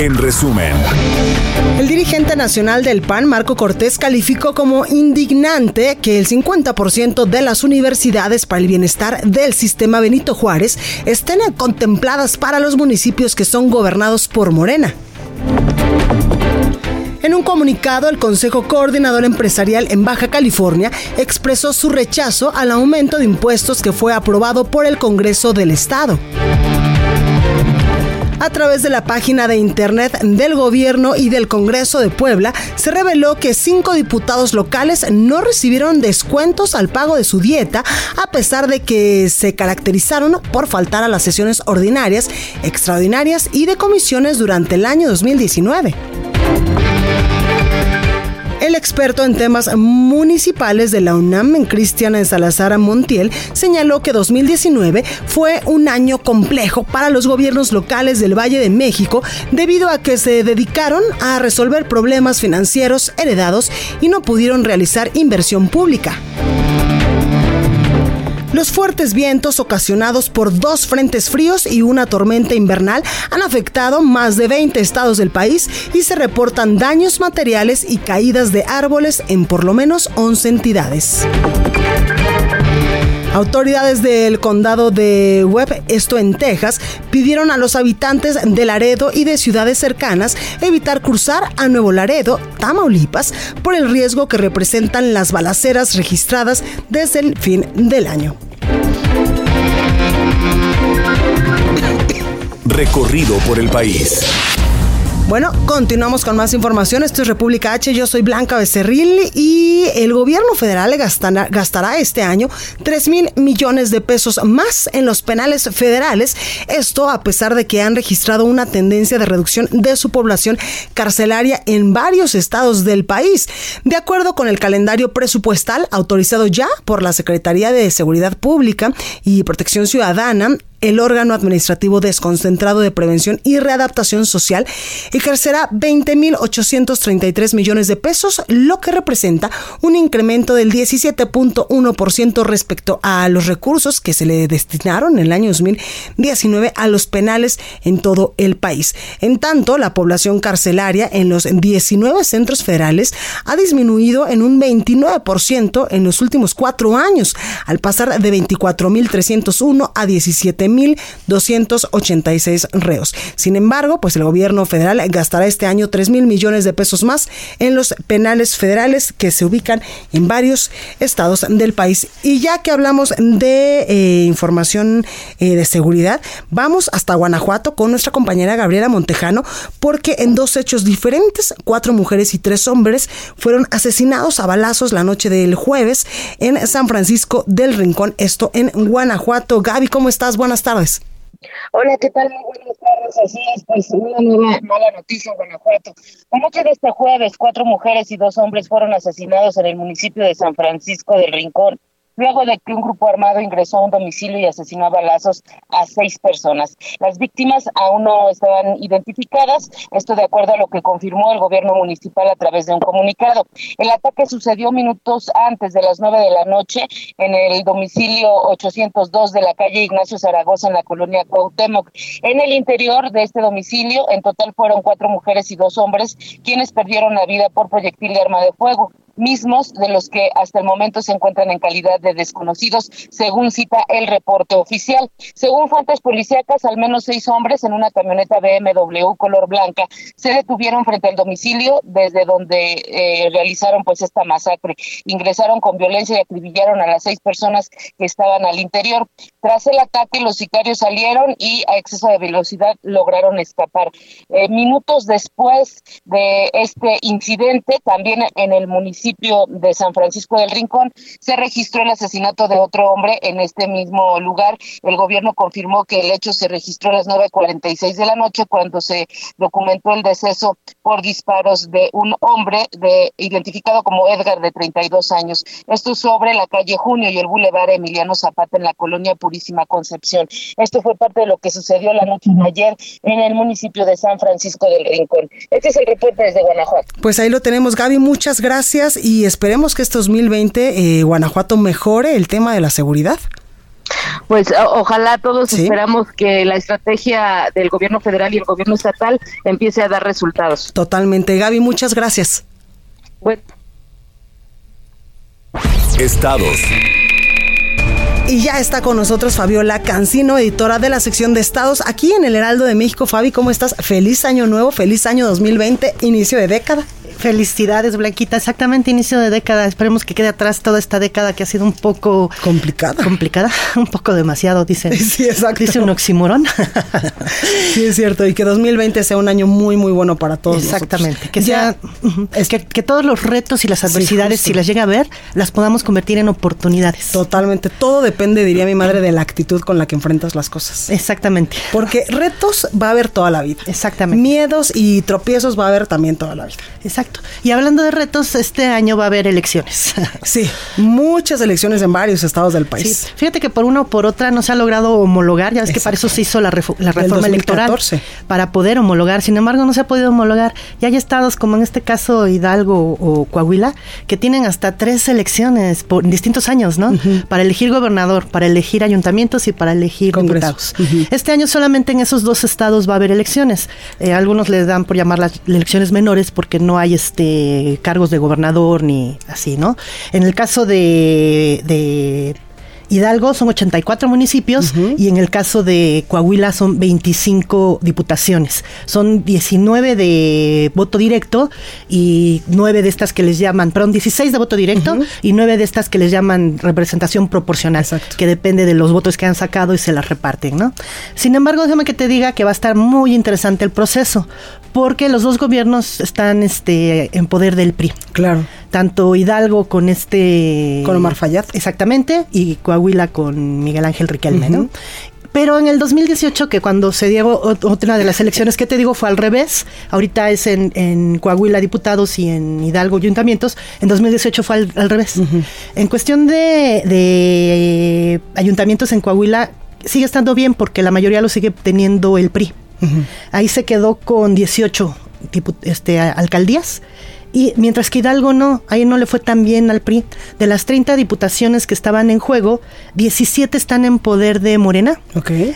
en resumen. El dirigente nacional del PAN, Marco Cortés, calificó como indignante que el 50% de las universidades para el bienestar del sistema Benito Juárez estén contempladas para los municipios que son gobernados por Morena. En un comunicado, el Consejo Coordinador Empresarial en Baja California expresó su rechazo al aumento de impuestos que fue aprobado por el Congreso del Estado a través de la página de internet del gobierno y del Congreso de Puebla, se reveló que cinco diputados locales no recibieron descuentos al pago de su dieta, a pesar de que se caracterizaron por faltar a las sesiones ordinarias, extraordinarias y de comisiones durante el año 2019. El experto en temas municipales de la UNAM, Cristian Salazar Montiel, señaló que 2019 fue un año complejo para los gobiernos locales del Valle de México debido a que se dedicaron a resolver problemas financieros heredados y no pudieron realizar inversión pública. Los fuertes vientos ocasionados por dos frentes fríos y una tormenta invernal han afectado más de 20 estados del país y se reportan daños materiales y caídas de árboles en por lo menos 11 entidades. Autoridades del condado de Webb, esto en Texas, pidieron a los habitantes de Laredo y de ciudades cercanas evitar cruzar a Nuevo Laredo, Tamaulipas, por el riesgo que representan las balaceras registradas desde el fin del año. Recorrido por el país. Bueno, continuamos con más información. Esto es República H. Yo soy Blanca Becerril y el gobierno federal gastará, este año 3 mil millones de pesos más en los penales federales. Esto a pesar de que han registrado una tendencia de reducción de su población carcelaria en varios estados del país. De acuerdo con el calendario presupuestal autorizado ya por la Secretaría de Seguridad Pública y Protección Ciudadana, el órgano administrativo desconcentrado de prevención y readaptación social ejercerá 20.833 millones de pesos, lo que representa un incremento del 17.1% respecto a los recursos que se le destinaron en el año 2019 a los penales en todo el país. En tanto, la población carcelaria en los 19 centros federales ha disminuido en un 29% en los últimos cuatro años, al pasar de 24.301 a 17 1.286 reos. Sin embargo, pues el gobierno federal gastará este año 3 mil millones de pesos más en los penales federales que se ubican en varios estados del país. Y ya que hablamos de eh, información eh, de seguridad, vamos hasta Guanajuato con nuestra compañera Gabriela Montejano, porque en dos hechos diferentes, cuatro mujeres y tres hombres fueron asesinados a balazos la noche del jueves en San Francisco del Rincón, esto en Guanajuato. Gaby, ¿cómo estás? Buenas tardes. Hola, ¿qué tal? Muy buenas tardes. Así es, pues una nueva mala noticia en Guanajuato. La noche de este jueves, cuatro mujeres y dos hombres fueron asesinados en el municipio de San Francisco del Rincón luego de que un grupo armado ingresó a un domicilio y asesinó a balazos a seis personas. Las víctimas aún no estaban identificadas, esto de acuerdo a lo que confirmó el gobierno municipal a través de un comunicado. El ataque sucedió minutos antes de las nueve de la noche en el domicilio 802 de la calle Ignacio Zaragoza en la colonia Cuauhtémoc. En el interior de este domicilio, en total fueron cuatro mujeres y dos hombres quienes perdieron la vida por proyectil de arma de fuego mismos de los que hasta el momento se encuentran en calidad de desconocidos, según cita el reporte oficial. Según fuentes policíacas, al menos seis hombres en una camioneta BMW color blanca se detuvieron frente al domicilio desde donde eh, realizaron pues esta masacre. Ingresaron con violencia y acribillaron a las seis personas que estaban al interior. Tras el ataque, los sicarios salieron y a exceso de velocidad lograron escapar. Eh, minutos después de este incidente, también en el municipio de San Francisco del Rincón, se registró el asesinato de otro hombre en este mismo lugar. El gobierno confirmó que el hecho se registró a las 9.46 de la noche cuando se documentó el deceso por disparos de un hombre de, identificado como Edgar de 32 años. Esto sobre la calle Junio y el Boulevard Emiliano Zapata en la colonia Purísima Concepción. Esto fue parte de lo que sucedió la noche de ayer en el municipio de San Francisco del Rincón. Este es el reporte desde Guanajuato. Pues ahí lo tenemos, Gaby. Muchas gracias y esperemos que este 2020 eh, Guanajuato mejore el tema de la seguridad. Pues ojalá todos esperamos que la estrategia del gobierno federal y el gobierno estatal empiece a dar resultados. Totalmente. Gaby, muchas gracias. Estados. Y ya está con nosotros Fabiola Cancino, editora de la sección de estados aquí en el Heraldo de México. Fabi, ¿cómo estás? Feliz año nuevo, feliz año 2020, inicio de década. Felicidades, Blanquita. Exactamente, inicio de década. Esperemos que quede atrás toda esta década que ha sido un poco... Complicada. Complicada, *laughs* un poco demasiado, dice. *laughs* Sí, exacto. Dice un oxímoron. *laughs* sí, es cierto. Y que 2020 sea un año muy, muy bueno para todos Exactamente. Que sea... es que, que, todos los retos y las adversidades, si las llega a ver, las podamos convertir en oportunidades. Totalmente. Todo depende, diría mi madre, de la actitud con la que enfrentas las cosas. Exactamente. Porque retos va a haber toda la vida. Exactamente. Miedos y tropiezos va a haber también toda la vida. Exacto. Y hablando de retos, este año va a haber elecciones. *laughs* Sí, muchas elecciones en varios estados del país. Fíjate que por una o por otra no se ha logrado homologar, ya ves que para eso se hizo la, reforma electoral, para poder homologar. Sin embargo, no se ha podido homologar. Y hay estados como en este caso Hidalgo o Coahuila, que tienen hasta tres elecciones por distintos años, ¿no? Para elegir gobernador, para elegir ayuntamientos y para elegir diputados. Este año solamente en esos dos estados va a haber elecciones. Eh, algunos les dan por llamar las elecciones menores porque no hay este, cargos de gobernador ni así, ¿no? En el caso de, de Hidalgo son 84 municipios y en el caso de Coahuila son 25 diputaciones. Son 19 de voto directo y 9 de estas que les llaman, perdón, 16 de voto directo y 9 de estas que les llaman representación proporcional, que depende de los votos que han sacado y se las reparten, ¿no? Sin embargo, déjame que te diga que va a estar muy interesante el proceso porque los dos gobiernos están este en poder del PRI. Claro tanto Hidalgo con este... Con Omar Fayad. Exactamente, y Coahuila con Miguel Ángel Riquelme, ¿no? Pero en el 2018, que cuando se dio otra de las elecciones que te digo fue al revés, ahorita es en, Coahuila diputados y en Hidalgo ayuntamientos, en 2018 fue al, revés. En cuestión de, de, ayuntamientos en Coahuila, sigue estando bien porque la mayoría lo sigue teniendo el PRI. Ahí se quedó con 18 este, alcaldías y mientras que Hidalgo no, ahí no le fue tan bien al PRI. De las 30 diputaciones que estaban en juego, 17 están en poder de Morena.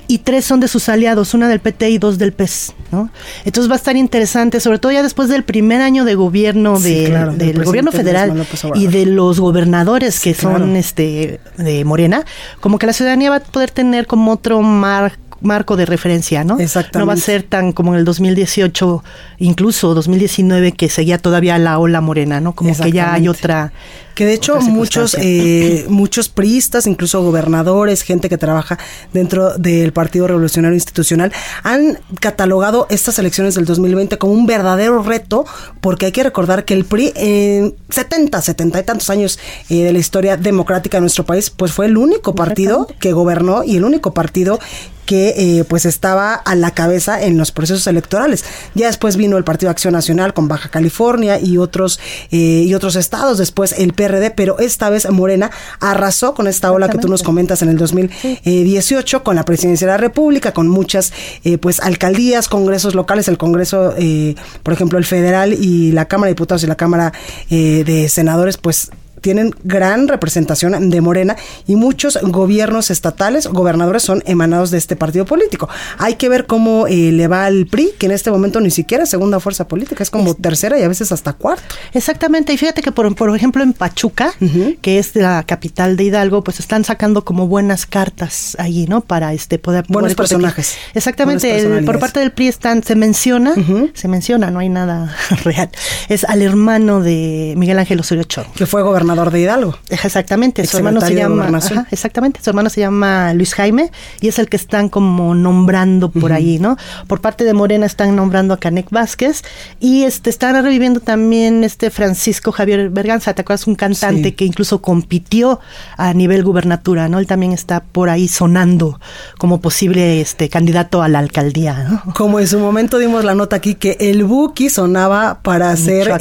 Y tres son de sus aliados, una del PT y dos del PES. ¿no? Entonces va a estar interesante, sobre todo ya después del primer año de gobierno del gobierno federal y de los gobernadores que son este de Morena, como que la ciudadanía va a poder tener como otro mar marco de referencia, ¿no? Exactamente. No va a ser tan como en el 2018, incluso 2019, que seguía todavía la ola morena, ¿no? Como que ya hay otra que de hecho muchos, eh, muchos priistas, incluso gobernadores, gente que trabaja dentro del Partido Revolucionario Institucional, han catalogado estas elecciones del 2020 como un verdadero reto, porque hay que recordar que el PRI en 70, 70 y tantos años eh, de la historia democrática de nuestro país, pues fue el único partido que gobernó y el único partido que eh, pues estaba a la cabeza en los procesos electorales. Ya después vino el Partido Acción Nacional con Baja California y otros y otros estados. Después el pero esta vez Morena arrasó con esta ola que tú nos comentas en el 2018 con la presidencia de la República, con muchas eh, pues alcaldías, congresos locales, el Congreso, eh, por ejemplo, el federal y la Cámara de Diputados y la Cámara eh, de Senadores, pues tienen gran representación de Morena y muchos gobiernos estatales, gobernadores son emanados de este partido político. Hay que ver cómo eh, le va al PRI, que en este momento ni siquiera es segunda fuerza política, es como tercera y a veces hasta cuarto. Exactamente, y fíjate que por, por ejemplo en Pachuca, que es la capital de Hidalgo, pues están sacando como buenas cartas allí, ¿no? Para este poder... Buenos personajes. Exactamente, por parte del PRI están, se menciona, se menciona, no hay nada *laughs* real, es al hermano de Miguel Ángel Osorio Chong. Que fue gobernador de Hidalgo. Exactamente, su hermano se llama... exactamente, su hermano se llama Luis Jaime y es el que están como nombrando por ahí, ¿no? Por parte de Morena están nombrando a Canek Vázquez y este están reviviendo también este Francisco Javier Berganza, ¿te acuerdas? Un cantante que incluso compitió a nivel gubernatura, ¿no? Él también está por ahí sonando como posible este candidato a la alcaldía, ¿no? Como en su momento dimos la nota aquí que el Buki sonaba para ser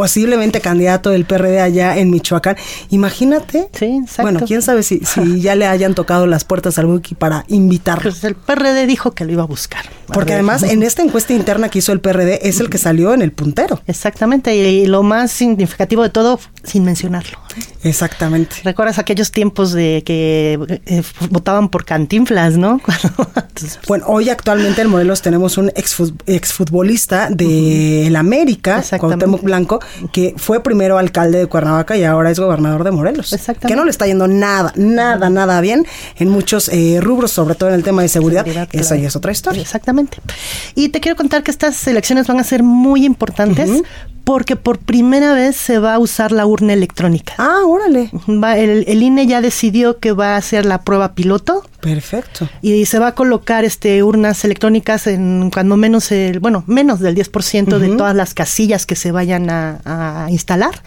posiblemente candidato del PRD allá en Michoacán. Imagínate. Sí, exacto. Bueno, quién sabe si, si *laughs* ya le hayan tocado las puertas al Buki para invitar. Pues el PRD dijo que lo iba a buscar. Porque además en esta encuesta interna que hizo el PRD es el que salió en el puntero. Exactamente, y lo más significativo de todo, sin mencionarlo. Exactamente. ¿Recuerdas aquellos tiempos de que eh, votaban por cantinflas, no? *laughs* bueno, hoy actualmente en Morelos tenemos un exfutbolista de el América, Cuauhtémoc Blanco, que fue primero alcalde de Cuernavaca y ahora es gobernador de Morelos. Exactamente. Que no le está yendo nada, nada, nada bien en muchos eh, rubros, sobre todo en el tema de seguridad. Esa ya es otra historia. Exactamente. Y te quiero contar que estas elecciones van a ser muy importantes porque por primera vez se va a usar la urna electrónica. Ah, órale. el, INE ya decidió que va a hacer la prueba piloto. Perfecto. Y se va a colocar este urnas electrónicas en cuando menos el, bueno, menos del 10% de todas las casillas que se vayan a instalar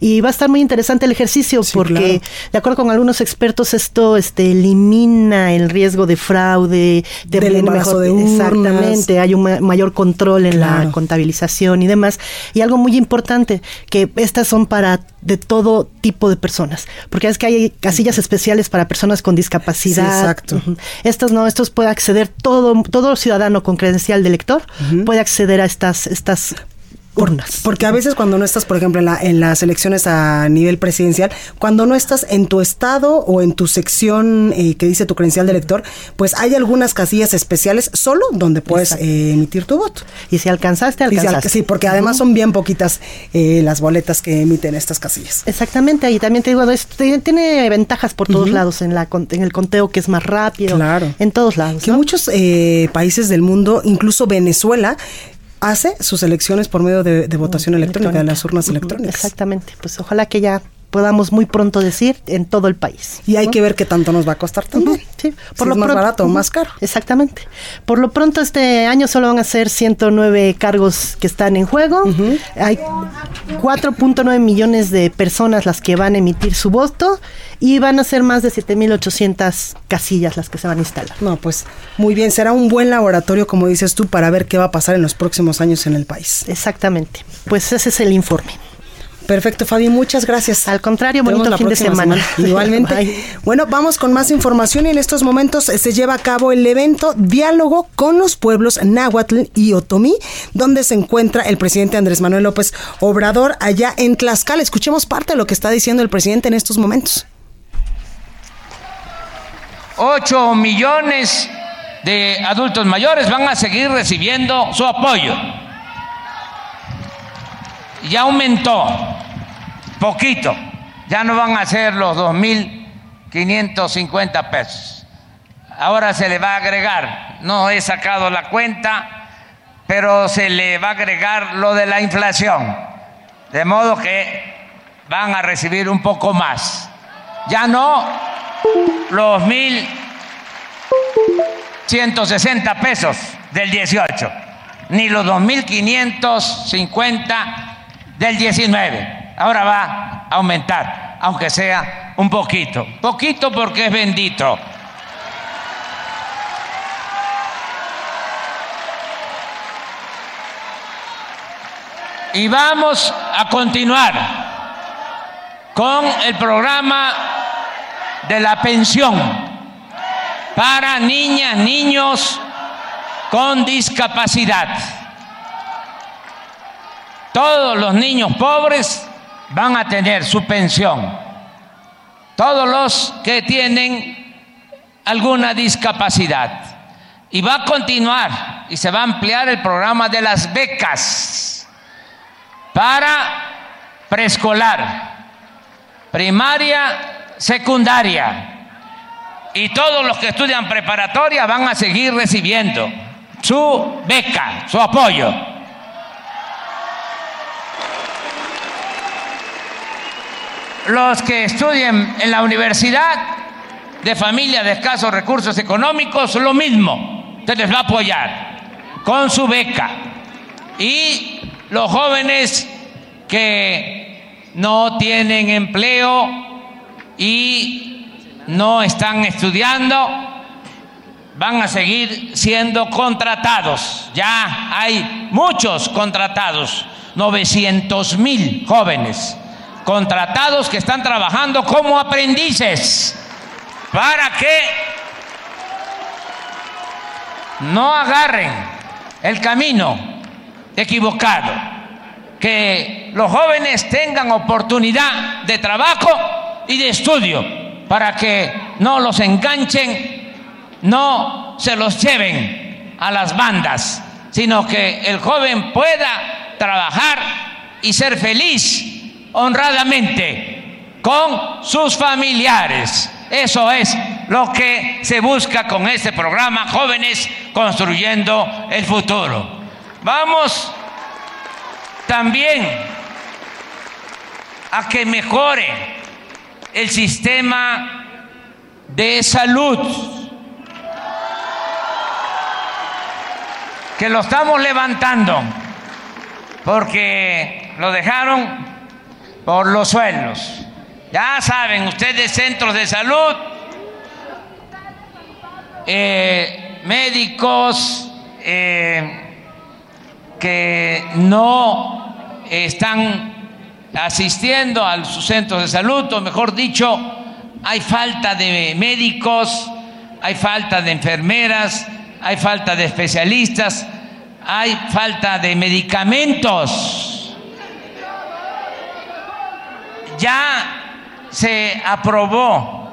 y va a estar muy interesante el ejercicio porque de acuerdo con algunos expertos esto este elimina el riesgo de fraude, de Del mejor de urnas. exactamente, hay un mayor control en la contabilización y demás y algo muy importante que estas son para de todo tipo de personas, porque es que hay casillas especiales para personas con discapacidad. exacto. Estos no, estos puede acceder todo todo ciudadano con credencial de lector puede acceder a estas estas porque a veces cuando no estás, por ejemplo, en, la, en las elecciones a nivel presidencial, cuando no estás en tu estado o en tu sección eh, que dice tu credencial de elector, pues hay algunas casillas especiales solo donde puedes eh, emitir tu voto. Y si alcanzaste, alcanzaste. sí, porque además son bien poquitas eh, las boletas que emiten estas casillas. Exactamente, y también te digo, tiene ventajas por todos lados en, la, en el conteo que es más rápido. Claro. En todos lados. Que muchos países del mundo, incluso Venezuela, hace sus elecciones por medio de, votación electrónica, de las urnas electrónicas. Exactamente, pues ojalá que ya podamos muy pronto decir en todo el país. Y hay que ver qué tanto nos va a costar también. Sí, por lo más barato o más caro. Exactamente. Por lo pronto este año solo van a ser 109 cargos que están en juego. Hay 4.9 millones de personas las que van a emitir su voto y van a ser más de 7.800 casillas las que se van a instalar. No, pues muy bien, será un buen laboratorio, como dices tú, para ver qué va a pasar en los próximos años en el país. Exactamente. Pues ese es el informe. Perfecto, Fabi, muchas gracias. Al contrario, bonito fin de semana. Igualmente. *laughs* Bueno, vamos con más información y en estos momentos se lleva a cabo el evento Diálogo con los pueblos Náhuatl y Otomí, donde se encuentra el presidente Andrés Manuel López Obrador allá en Tlaxcala. Escuchemos parte de lo que está diciendo el presidente en estos momentos. 8 millones de adultos mayores van a seguir recibiendo su apoyo. Ya aumentó poquito, ya no van a ser los 2.550 pesos. Ahora se le va a agregar, no he sacado la cuenta, pero se le va a agregar lo de la inflación, de modo que van a recibir un poco más. Ya no los 1.160 pesos del 18, ni los 2.550 del 19 ahora va a aumentar, aunque sea un poquito. Poquito porque es bendito. Y vamos a continuar con el programa de la pensión para niñas, niños con discapacidad. Todos los niños pobres van a tener su pensión. Todos los que tienen alguna discapacidad. Y va a continuar y se va a ampliar el programa de las becas para preescolar, primaria, secundaria. Y todos los que estudian preparatoria van a seguir recibiendo su beca, su apoyo. Los que estudien en la universidad de familia de escasos recursos económicos, lo mismo, se les va a apoyar con su beca. Y los jóvenes que no tienen empleo y no están estudiando, van a seguir siendo contratados. Ya hay muchos contratados, 900 mil jóvenes contratados que están trabajando como aprendices. Para que no agarren el camino equivocado, que los jóvenes tengan oportunidad de trabajo y de estudio para que no los enganchen, no se los lleven a las bandas, sino que el joven pueda trabajar y ser feliz honradamente con sus familiares. Eso es lo que se busca con este programa Jóvenes Construyendo el Futuro. Vamos también a que mejore el sistema de salud, que lo estamos levantando, porque lo dejaron por los suelos. Ya saben ustedes, centros de salud, eh, médicos eh, que no están asistiendo a sus centros de salud, o mejor dicho, hay falta de médicos, hay falta de enfermeras, hay falta de especialistas, hay falta de medicamentos ya se aprobó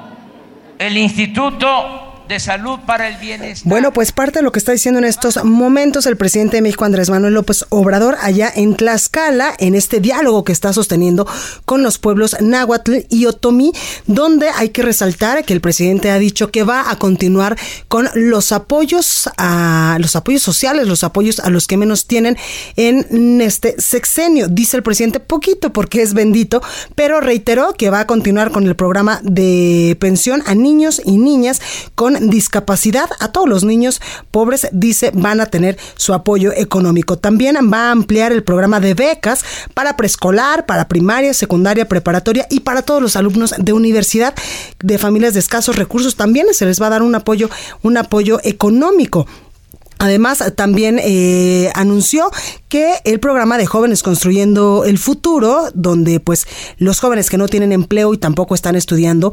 el Instituto de salud para el bienestar. Bueno, pues parte de lo que está diciendo en estos momentos el presidente de México, Andrés Manuel López Obrador, allá en Tlaxcala, en este diálogo que está sosteniendo con los pueblos náhuatl y otomí, donde hay que resaltar que el presidente ha dicho que va a continuar con los apoyos a los apoyos sociales, los apoyos a los que menos tienen en este sexenio. Dice el presidente poquito porque es bendito, pero reiteró que va a continuar con el programa de pensión a niños y niñas con discapacidad. A todos los niños pobres, dice, van a tener su apoyo económico. También va a ampliar el programa de becas para preescolar, para primaria, secundaria, preparatoria y para todos los alumnos de universidad de familias de escasos recursos. También se les va a dar un apoyo, un apoyo económico. Además, también eh, anunció que el programa de jóvenes construyendo el futuro, donde pues los jóvenes que no tienen empleo y tampoco están estudiando,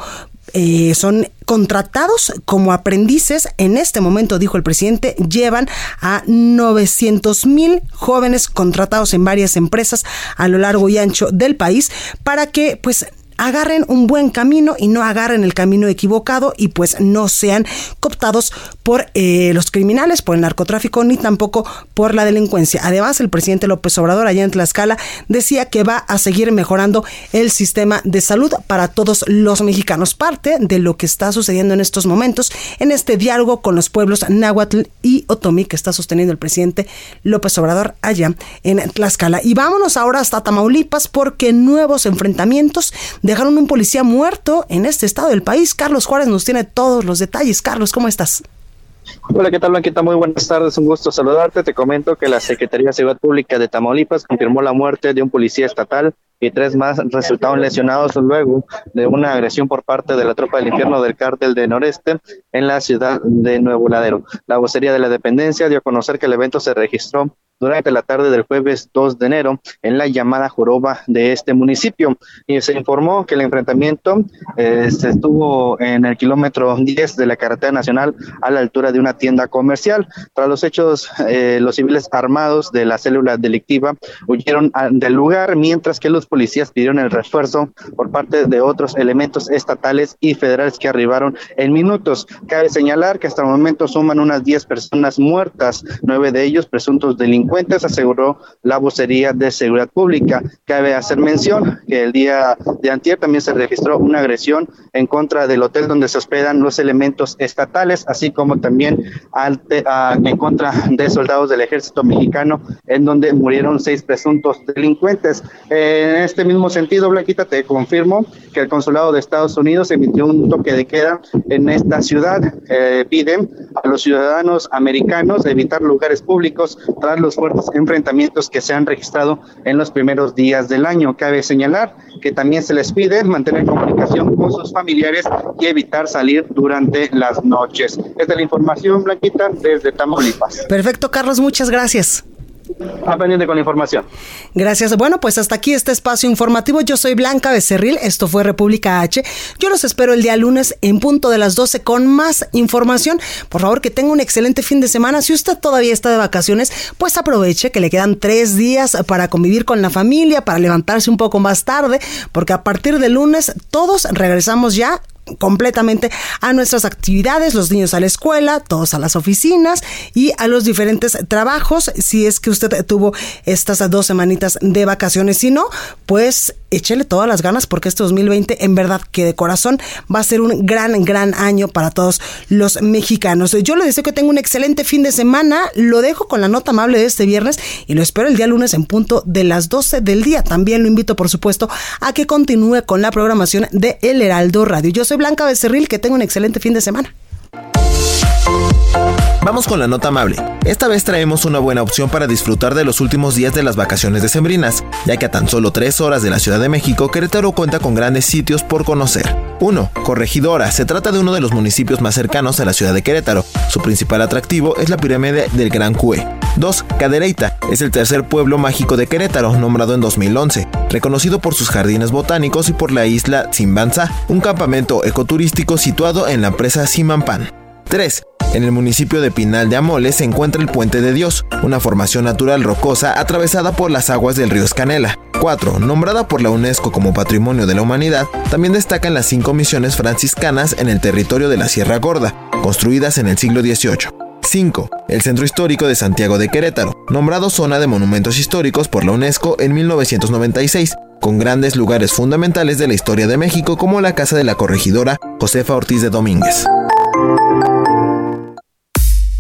eh, son contratados como aprendices. En este momento, dijo el presidente, llevan a 900 mil jóvenes contratados en varias empresas a lo largo y ancho del país para que pues agarren un buen camino y no agarren el camino equivocado y pues no sean cooptados por eh, los criminales, por el narcotráfico ni tampoco por la delincuencia. Además, el presidente López Obrador allá en Tlaxcala decía que va a seguir mejorando el sistema de salud para todos los mexicanos. Parte de lo que está sucediendo en estos momentos en este diálogo con los pueblos náhuatl y otomí que está sosteniendo el presidente López Obrador allá en Tlaxcala. Y vámonos ahora hasta Tamaulipas porque nuevos enfrentamientos dejaron un policía muerto en este estado del país. Carlos Juárez nos tiene todos los detalles. Carlos, ¿cómo estás? Hola, ¿qué tal, Blanquita? Muy buenas tardes, un gusto saludarte. Te comento que la Secretaría de Seguridad Pública de Tamaulipas confirmó la muerte de un policía estatal y tres más resultaron lesionados luego de una agresión por parte de la tropa del infierno del cártel de Noreste en la ciudad de Nuevo Ladero. La vocería de la dependencia dio a conocer que el evento se registró durante la tarde del jueves 2 de enero en la llamada Joroba de este municipio. Y se informó que el enfrentamiento eh, se estuvo en el kilómetro 10 de la carretera nacional a la altura de una tienda comercial. Tras los hechos, eh, los civiles armados de la célula delictiva huyeron del lugar, mientras que los policías pidieron el refuerzo por parte de otros elementos estatales y federales que arribaron en minutos. Cabe señalar que hasta el momento suman unas 10 personas muertas, nueve de ellos presuntos delincuentes, aseguró la vocería de seguridad pública. Cabe hacer mención que el día de antier también se registró una agresión en contra del hotel donde se hospedan los elementos estatales, así como también en contra de soldados del ejército mexicano, en donde murieron seis presuntos delincuentes. En este mismo sentido, Blanquita, te confirmo que el consulado de Estados Unidos emitió un toque de queda en esta ciudad. Eh, piden a los ciudadanos americanos evitar lugares públicos tras los fuertes enfrentamientos que se han registrado en los primeros días del año. Cabe señalar que también se les pide mantener comunicación con sus familiares y evitar salir durante las noches. Esta es la información, Blanquita, desde Tamaulipas. Perfecto, Carlos, muchas gracias. A pendiente con información. Gracias. Bueno, pues hasta aquí este espacio informativo. Yo soy Blanca Becerril. Esto fue República H. Yo los espero el día lunes en punto de las 12 con más información. Por favor, que tenga un excelente fin de semana. Si usted todavía está de vacaciones, pues aproveche que le quedan tres días para convivir con la familia, para levantarse un poco más tarde, porque a partir de lunes todos regresamos ya completamente a nuestras actividades, los niños a la escuela, todos a las oficinas y a los diferentes trabajos, si es que usted tuvo estas dos semanitas de vacaciones. Si no, pues échele todas las ganas porque este 2020 en verdad que de corazón va a ser un gran, gran año para todos los mexicanos. Yo le deseo que tenga un excelente fin de semana, lo dejo con la nota amable de este viernes y lo espero el día lunes en punto de las 12 del día. También lo invito, por supuesto, a que continúe con la programación de El Heraldo Radio. Yo soy Blanca Becerril, que tenga un excelente fin de semana. Vamos con la nota amable. Esta vez traemos una buena opción para disfrutar de los últimos días de las vacaciones decembrinas, ya que a tan solo tres horas de la Ciudad de México, Querétaro cuenta con grandes sitios por conocer. 1. Corregidora. Se trata de uno de los municipios más cercanos a la ciudad de Querétaro. Su principal atractivo es la pirámide del Gran Cue. 2. Cadereyta. Es el tercer pueblo mágico de Querétaro, nombrado en 2011, reconocido por sus jardines botánicos y por la isla Simbanza, un campamento ecoturístico situado en la presa Simampan. 3. En el municipio de Pinal de Amoles se encuentra el Puente de Dios, una formación natural rocosa atravesada por las aguas del río Escanela. 4. Nombrada por la UNESCO como Patrimonio de la Humanidad, también destacan las cinco misiones franciscanas en el territorio de la Sierra Gorda, construidas en el siglo XVIII. 5. El Centro Histórico de Santiago de Querétaro, nombrado Zona de Monumentos Históricos por la UNESCO en 1996, con grandes lugares fundamentales de la historia de México como la Casa de la Corregidora Josefa Ortiz de Domínguez.